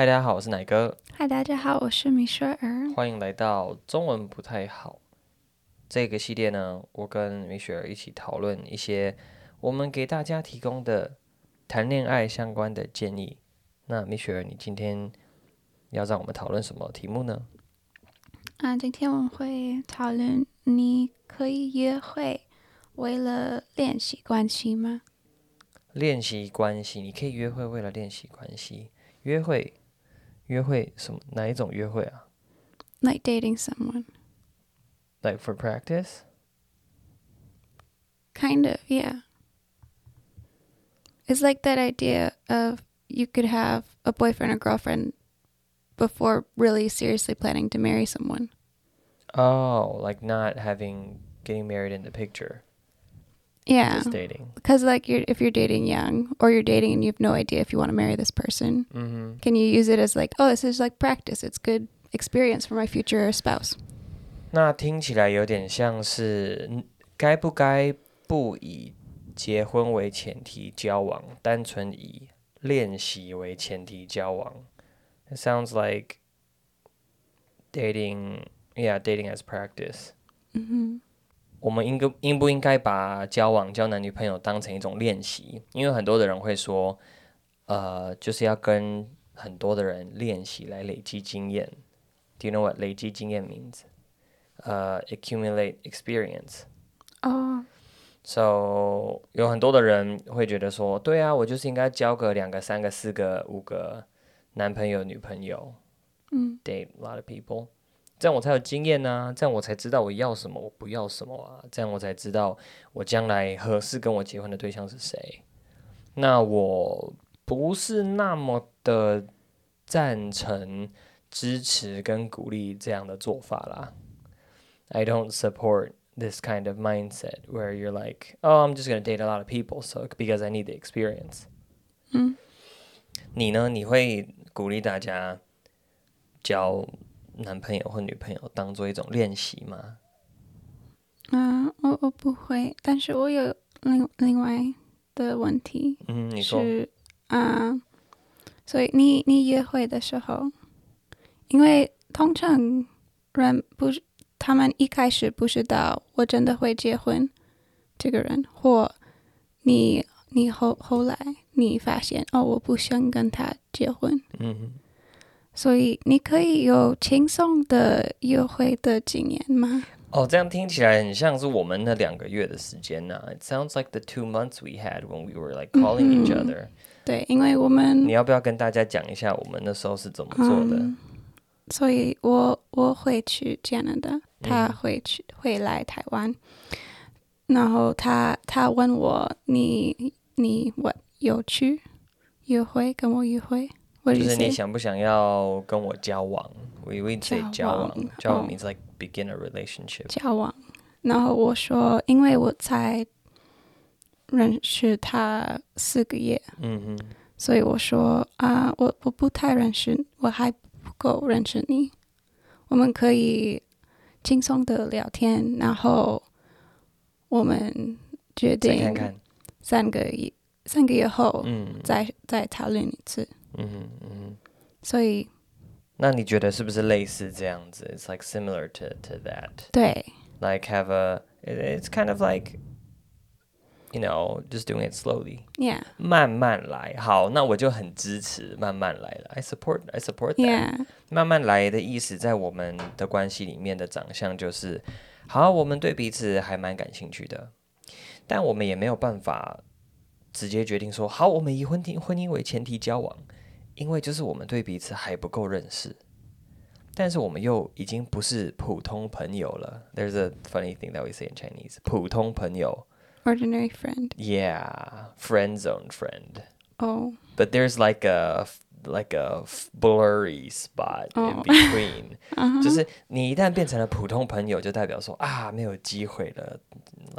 嗨，大家好，我是奶哥。嗨，大家好，我是米雪儿。欢迎来到中文不太好这个系列呢。我跟米雪儿一起讨论一些我们给大家提供的谈恋爱相关的建议。那米雪儿，你今天要让我们讨论什么题目呢？啊，今天我们会讨论你可以约会为了练习关系吗？练习关系，你可以约会为了练习关系。约会，约会什么？哪一种约会啊？Like dating someone. Like for practice? Kind of, yeah. It's like that idea of you could have a boyfriend or girlfriend before really seriously planning to marry someone. Oh, like not having getting married in the picture. Yeah. Just dating. Because like you're if you're dating young or you're dating and you have no idea if you want to marry this person, mm-hmm. can you use it as like, oh, this is like practice. It's good experience for my future spouse. 那听起来有点像是该不该不以结婚为前提交往，单纯以练习为前提交往。It sounds like dating, yeah, dating as practice. 嗯哼。 我们应该应不应该把交往、交男女朋友当成一种练习？因为很多的人会说，呃，就是要跟很多的人练习来累积经验。Do you know what 累积经验 means？呃，uh，accumulate experience。哦。So 有很多的人会觉得说，对啊，我就是应该交个两个、三个、四个、五个男朋友、女朋友。嗯。Date a lot of people。这样我才有经验呢，这样我才知道我要什么，我不要什么啊，这样我才知道我将来合适跟我结婚的对象是谁。那我不是那么的赞成、支持跟鼓励这样的做法啦。I don't support this kind of mindset where you're like, oh, I'm just gonna date a lot of people, so because I need the experience。嗯，你呢？你会鼓励大家交男朋友或女朋友当做一种练习吗？嗯、uh,，我我不会，但是我有另另外的问题。嗯，你说。是啊，uh, 所以你你约会的时候，因为通常人不是他们一开始不知道我真的会结婚这个人，或你你后后来你发现哦，我不想跟他结婚。嗯哼。所以你可以有轻松的约会的经验吗？哦，这样听起来很像是我们那两个月的时间呢、啊。It sounds like the two months we had when we were like calling each other、嗯。对，因为我们你要不要跟大家讲一下我们那时候是怎么做的？嗯、所以我我会去加拿大，他会去、嗯、会来台湾，然后他他问我你你我有去约会跟我约会。就是你想不想要跟我交往？We would say 交往，交往 means like begin a relationship。交往，然后我说，因为我才认识他四个月，嗯哼，所以我说啊，我我不太认识，我还不够认识你。我们可以轻松的聊天，然后我们决定三个月三个月后，嗯，再再讨论一次。嗯哼嗯哼，所以，那你觉得是不是类似这样子？It's like similar to to that。对，like have a it's kind of like you know just doing it slowly。Yeah，慢慢来。好，那我就很支持慢慢来了。I support I support that。Yeah，慢慢来的意思，在我们的关系里面的长相就是，好，我们对彼此还蛮感兴趣的，但我们也没有办法直接决定说，好，我们以婚姻婚姻为前提交往。因为就是我们对彼此还不够认识，但是我们又已经不是普通朋友了。There's a funny thing that we say in Chinese，普通朋友，ordinary friend。Yeah，friend zone friend。Oh。But there's like a like a blurry spot in between，、oh. 就是你一旦变成了普通朋友，就代表说啊没有机会了。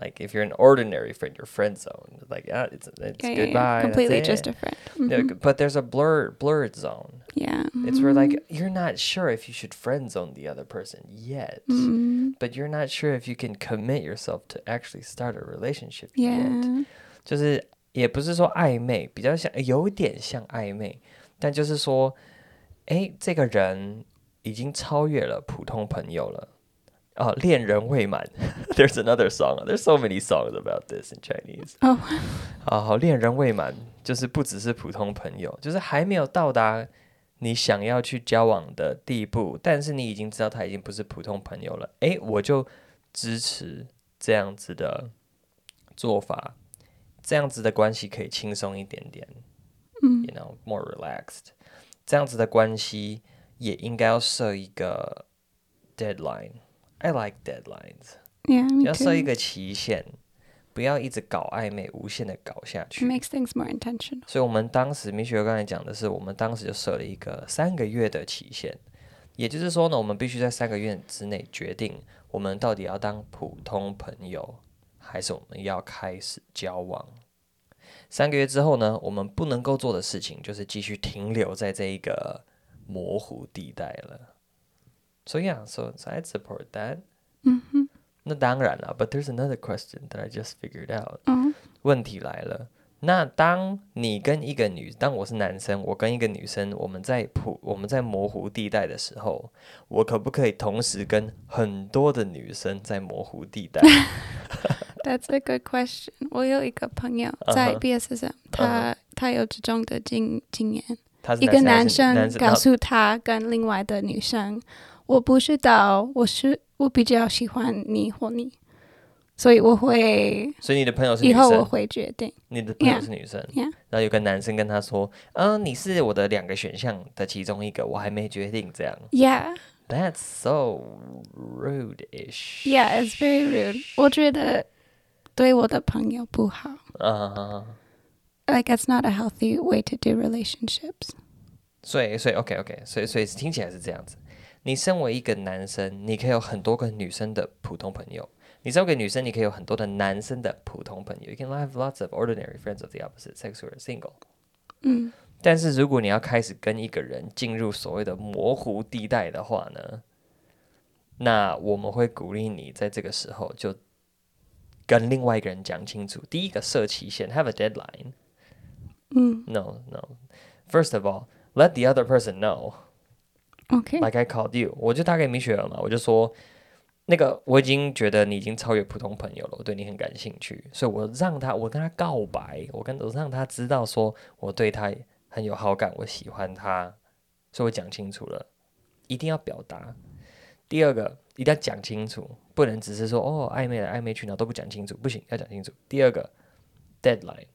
Like if you're an ordinary friend, your friend zone, like ah, it's it's okay, goodbye. Completely just a friend. Mm-hmm. But there's a blur blurred zone. Yeah. It's where like you're not sure if you should friend zone the other person yet, mm-hmm. but you're not sure if you can commit yourself to actually start a relationship yeah. yet. 就是也不是说暧昧，比较像有点像暧昧，但就是说 哎，这个人已经超越了普通朋友了。 哦，恋人未满。There's another song. There's so many songs about this in Chinese. 哦，好，恋人未满就是不只是普通朋友，就是还没有到达你想要去交往的地步，但是你已经知道他已经不是普通朋友了。哎，我就支持这样子的做法，这样子的关系可以轻松一点点。嗯，You know, more relaxed. 这样子的关系也应该要设一个 deadline。I like deadlines. Yeah, me too. 要设一个期限，不要一直搞暧昧，无限的搞下去。It makes things more intentional. 所以，我们当时米雪刚才讲的是，我们当时就设了一个三个月的期限，也就是说呢，我们必须在三个月之内决定，我们到底要当普通朋友，还是我们要开始交往。三个月之后呢，我们不能够做的事情就是继续停留在这一个模糊地带了。So yeah, so, so I'd support that. 嗯哼。那当然了，But there's another question that I just figured out. 嗯。问题来了，那当你跟一个女，当我是男生，我跟一个女生，我们在普，我们在模糊地带的时候，我可不可以同时跟很多的女生在模糊地带？That's a good question. 我有一个朋友在 BSSM，、uh huh. 他、uh huh. 他有这种的经经验。一个男生告诉他跟另外的女生， 我不知道，我是我比较喜欢你或你，所以我会。所以你的朋友是女生，以后我会决定。你的朋友是女生，yeah, yeah. 然后有个男生跟他说：“嗯，你是我的两个选项的其中一个，我还没决定。”这样。Yeah，that's so rude-ish. Yeah, it's very rude. 我觉得对我的朋友不好。嗯。Uh. Like it's not a healthy way to do relationships. 所以，所以，OK，OK. 所以，所以听起来是这样子。你身为一个男生，你可以有很多个女生的普通朋友；你身为一个女生，你可以有很多的男生的普通朋友。You can have lots of ordinary friends of the opposite sex who are single. 嗯。但是，如果你要开始跟一个人进入所谓的模糊地带的话呢，那我们会鼓励你在这个时候就跟另外一个人讲清楚。第一个设期限，have a deadline。嗯，No, no. First of all, let the other person know. Okay. Like I called you. 我就打给米雪儿嘛，我就说，那个我已经觉得你已经超越普通朋友了，我对你很感兴趣，所以我让他，我跟他告白，我跟我让他知道说我对他很有好感，我喜欢他，所以我讲清楚了，一定要表达。第二个，一定要讲清楚，不能只是说哦暧昧来暧昧去，然后都不讲清楚，不行，要讲清楚。第二个，deadline。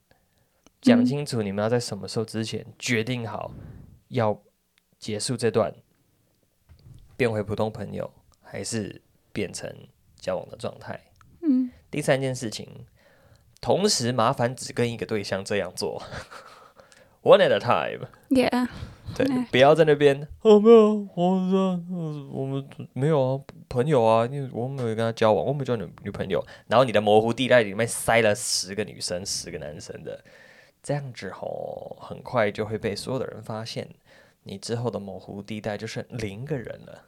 讲清楚，你们要在什么时候之前决定好要结束这段，变回普通朋友，还是变成交往的状态？嗯。第三件事情，同时麻烦只跟一个对象这样做，one at a time。Yeah。对，不要在那边哦，没有，我说我们没有啊，朋友啊，因为我没有跟他交往，我没有交女女朋友。然后你的模糊地带里面塞了十个女生，十个男生的。这样子吼，很快就会被所有的人发现，你之后的模糊地带就剩零个人了。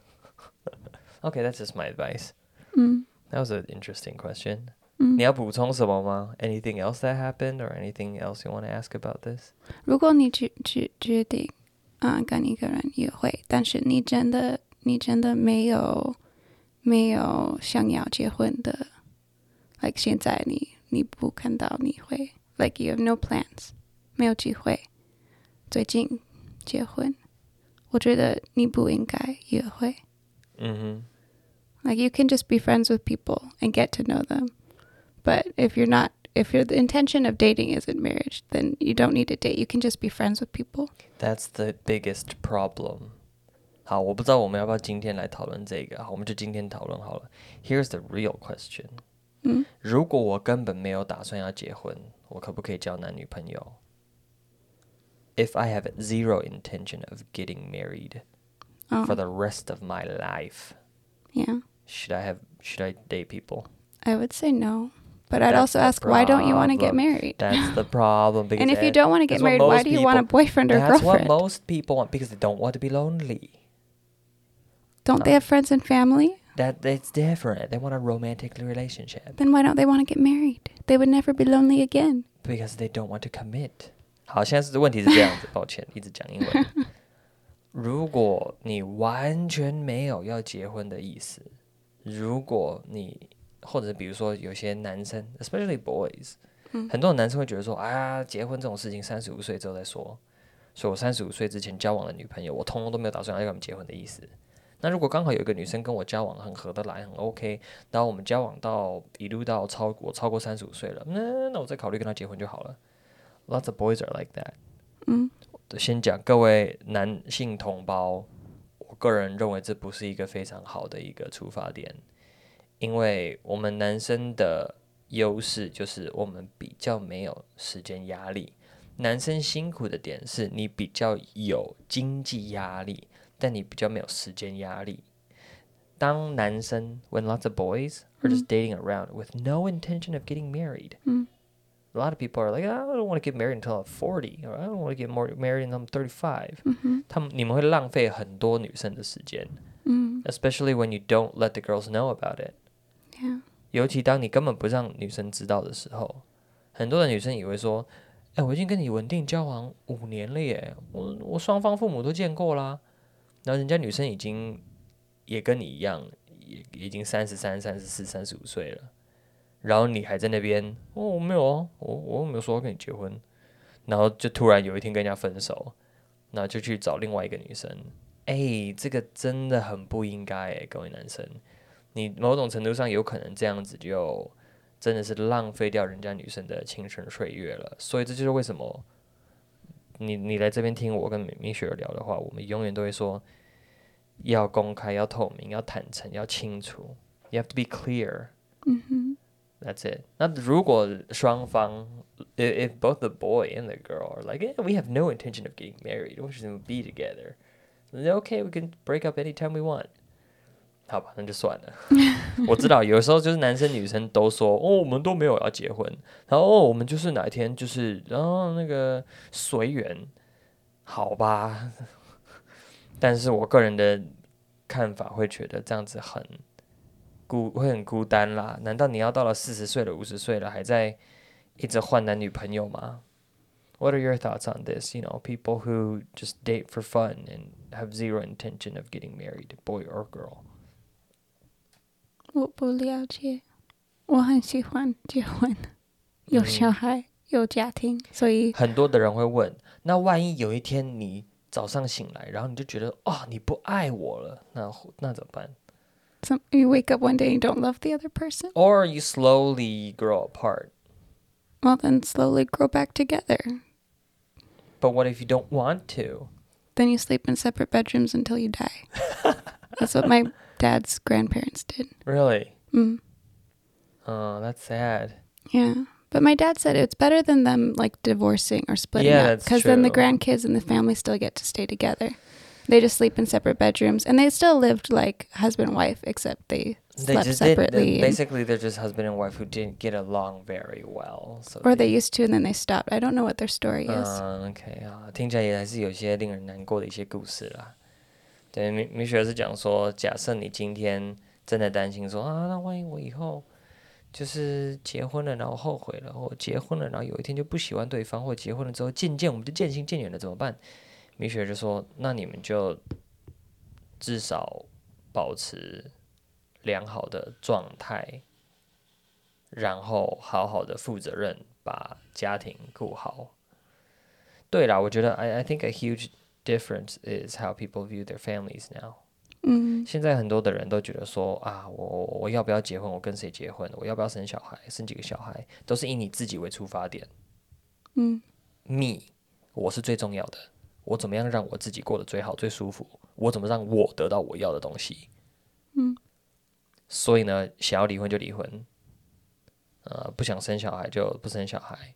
OK, that's just my advice. 嗯，That was an interesting question. 嗯，你要补充什么吗？Anything else that happened or anything else you want to ask about this? 如果你决决决定啊跟一个人约会，但是你真的你真的没有没有想要结婚的，like 现在你你不看到你会。Like you have no plans，没有机会，最近结婚， 我觉得你不应该约会。嗯哼。Like you can just be friends with people and get to know them, but if you're not, if you're the intention of dating isn't marriage, then you don't need to date. You can just be friends with people. That's the biggest problem. 好，我不知道我们要不要今天来讨论这个，好，我们就今天讨论好了。Here's the real question. 嗯，如果我根本没有打算要结婚。我可不可以交男女朋友 ？If I have zero intention of getting married oh. for the rest of my life, yeah, should I have should I date people? I would say no, but I'd also ask why don't you want to get married? That's the problem. And if you don't want to get married, why do you want a boyfriend or girlfriend? That's what most people want because they don't want to be lonely. Don't they have friends and family? That it's different. They want a romantic relationship. Then why don't they want to get married? They would never be lonely again. Because they don't want to commit. 好，现在是问题是这样子，抱歉，一直讲英文。如果你完全没有要结婚的意思，如果你或者比如说有些男生，especially boys，、嗯、很多男生会觉得说，啊，结婚这种事情三十五岁之后再说，所以我三十五岁之前交往的女朋友，我通通都没有打算要跟他们结婚的意思。那如果刚好有一个女生跟我交往很合得来，很 OK，然后我们交往到一路到超过超过三十五岁了，那那我再考虑跟她结婚就好了。Lots of boys are like that。嗯，先讲各位男性同胞，我个人认为这不是一个非常好的一个出发点，因为我们男生的优势就是我们比较没有时间压力。男生辛苦的点是你比较有经济压力。但你比较没有时间压力。当男生，when lots of boys are just dating around with no intention of getting married，嗯 ，a lot of people are like, I don't want to get married until I'm forty, or I don't want to get more married until I'm thirty-five。嗯，他们你们会浪费很多女生的时间，嗯，especially when you don't let the girls know about it。Yeah. 尤其当你根本不让女生知道的时候，很多的女生以为说，哎，我已经跟你稳定交往五年了耶，我我双方父母都见过啦。然后人家女生已经也跟你一样，也已经三十三、三十四、三十五岁了， 然后你还在那边，哦，我没有哦，我我没有说要跟你结婚，然后就突然有一天跟人家分手，然后就去找另外一个女生，哎，这个真的很不应该哎，各位男生，你某种程度上有可能这样子就真的是浪费掉人家女生的青春岁月了，所以这就是为什么。你你来这边听我跟米雪聊的话，我们永远都会说要公开、要透明、要坦诚、要清楚。You have to be clear。嗯哼。That's it。那如果双方，if both the boy and the girl are like, we have no intention of getting married, we should be together. Okay, we can break up anytime we want. 好吧，那就算了。我知道有时候就是男生女生都说哦，我们都没有要结婚，然后哦，我们就是哪一天就是然后那个随缘，好吧。但是我个人的看法会觉得这样子很 孤，会很孤单啦。难道你要到了四十岁了、五十岁了，还在一直换男女朋友吗？What are your thoughts on this? You know, people who just date for fun and have zero intention of getting married, boy or girl. 我不了解，我很喜欢结婚，有小孩，嗯、有家庭，所以很多的人会问：那万一有一天你早上醒来，然后你就觉得哦，你不爱我了，那那怎么办？So you wake up one day and don't love the other person, or you slowly grow apart. Well, then slowly grow back together. But what if you don't want to? Then you sleep in separate bedrooms until you die. That's what my dad's grandparents did. Really? Mm. Oh, that's sad. Yeah. But my dad said it's better than them like divorcing or splitting yeah, up because then the grandkids and the family still get to stay together. They just sleep in separate bedrooms and they still lived like husband and wife except they slept they separately. Did, basically, they're just husband and wife who didn't get along very well. So or they, they used to and then they stopped. I don't know what their story is. Uh, okay. 啊，听起来也还是有些令人难过的一些故事啦。对，米米雪是讲说，假设你今天真的担心说啊，那万一我以后就是结婚了，然后后悔了，或结婚了，然后有一天就不喜欢对方，或结婚了之后渐渐我们就渐行渐远了，怎么办？ 米雪就说，那你们就至少保持良好的状态，然后好好的负责任，把家庭顾好。对啦，我觉得 I I think a huge difference is how people view their families now。嗯，现在很多的人都觉得说啊，我我要不要结婚？我跟谁结婚？我要不要生小孩？生几个小孩？都是以你自己为出发点。嗯，me，我是最重要的。我怎么样让我自己过得最好、最舒服？我怎么让我得到我要的东西？嗯，所以呢，想要离婚就离婚，呃，不想生小孩就不生小孩。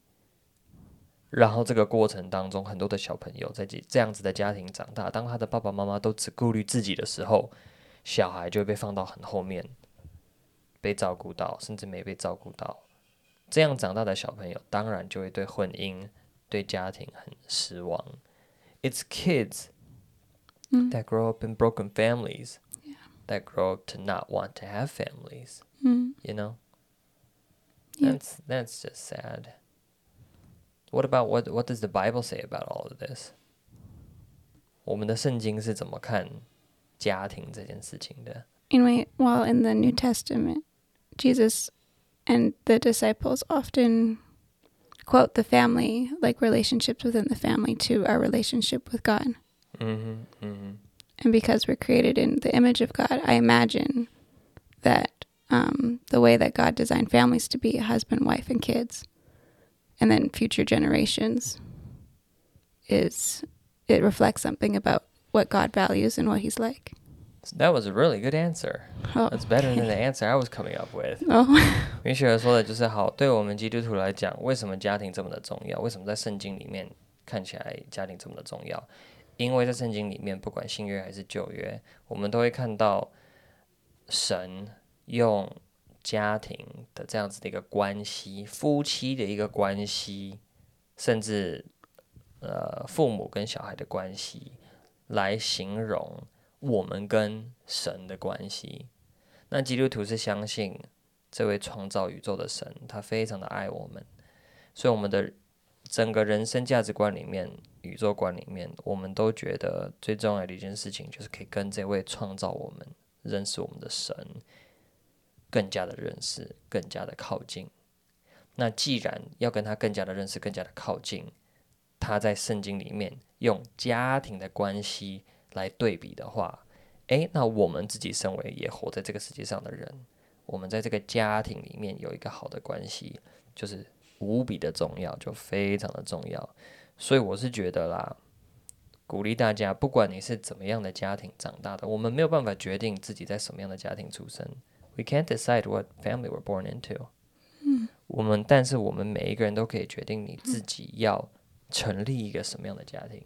然后这个过程当中，很多的小朋友在这这样子的家庭长大，当他的爸爸妈妈都只顾虑自己的时候，小孩就会被放到很后面，被照顾到，甚至没被照顾到。这样长大的小朋友，当然就会对婚姻、对家庭很失望。It's kids that grow up in broken families that grow up to not want to have families. You know, that's that's just sad. What about what what does the Bible say about all of this? 我们的圣经是怎么看家庭这件事情的？因为 while in the New Testament, Jesus and the disciples often quote the family like relationships within the family to our relationship with god mm-hmm, mm-hmm. and because we're created in the image of god i imagine that um, the way that god designed families to be husband wife and kids and then future generations is it reflects something about what god values and what he's like That was a really good answer. Oh, That's better than the answer I was coming up with. oh, 米雪儿说的就是好，对我们基督徒来讲，为什么家庭这么的重要？为什么在圣经里面看起来家庭这么的重要？因为在圣经里面，不管新约还是旧约，我们都会看到神用家庭的这样子的一个关系，夫妻的一个关系，甚至呃父母跟小孩的关系，来形容。我们跟神的关系，那基督徒是相信这位创造宇宙的神，他非常的爱我们，所以我们的整个人生价值观里面、宇宙观里面，我们都觉得最重要的一件事情，就是可以跟这位创造我们、认识我们的神更加的认识、更加的靠近。那既然要跟他更加的认识、更加的靠近，他在圣经里面用家庭的关系。来对比的话，诶，那我们自己身为也活在这个世界上的人，我们在这个家庭里面有一个好的关系，就是无比的重要，就非常的重要。所以我是觉得啦，鼓励大家，不管你是怎么样的家庭长大的，我们没有办法决定自己在什么样的家庭出生。We can't decide what family we're born into。嗯，我们但是我们每一个人都可以决定你自己要成立一个什么样的家庭。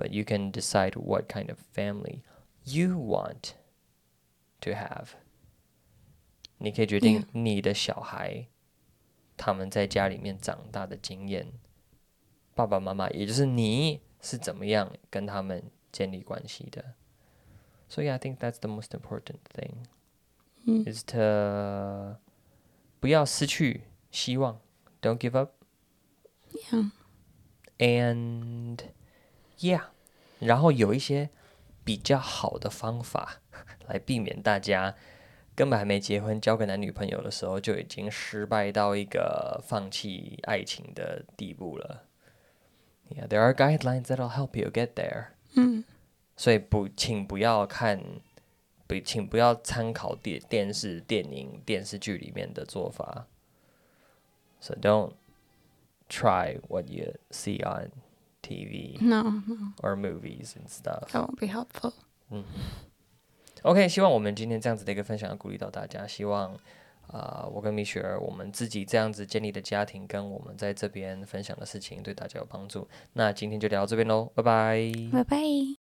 but you can decide what kind of family you want to have. 你可以决定你的小孩他们在家里面长大的经验，爸爸妈妈，也就是你是怎么样跟他们建立关系的。So yeah, I think that's the most important thing. Is to 不要失去希望，Don't give up. Yeah. And Yeah，然后有一些比较好的方法来避免大家根本还没结婚，交个男女朋友的时候就已经失败到一个放弃爱情的地步了。Yeah, there are guidelines that'll help you get there。嗯，所以不，请不要看，不，请不要参考电电视、电影、电视剧里面的做法。So don't try what you see on TV, no, no, or movies and stuff. That won't be helpful. 嗯，OK，希望我们今天这样子的一个分享，要鼓励到大家。希望啊、呃，我跟米雪儿，我们自己这样子建立的家庭，跟我们在这边分享的事情，对大家有帮助。那今天就聊到这边喽，拜拜，拜拜。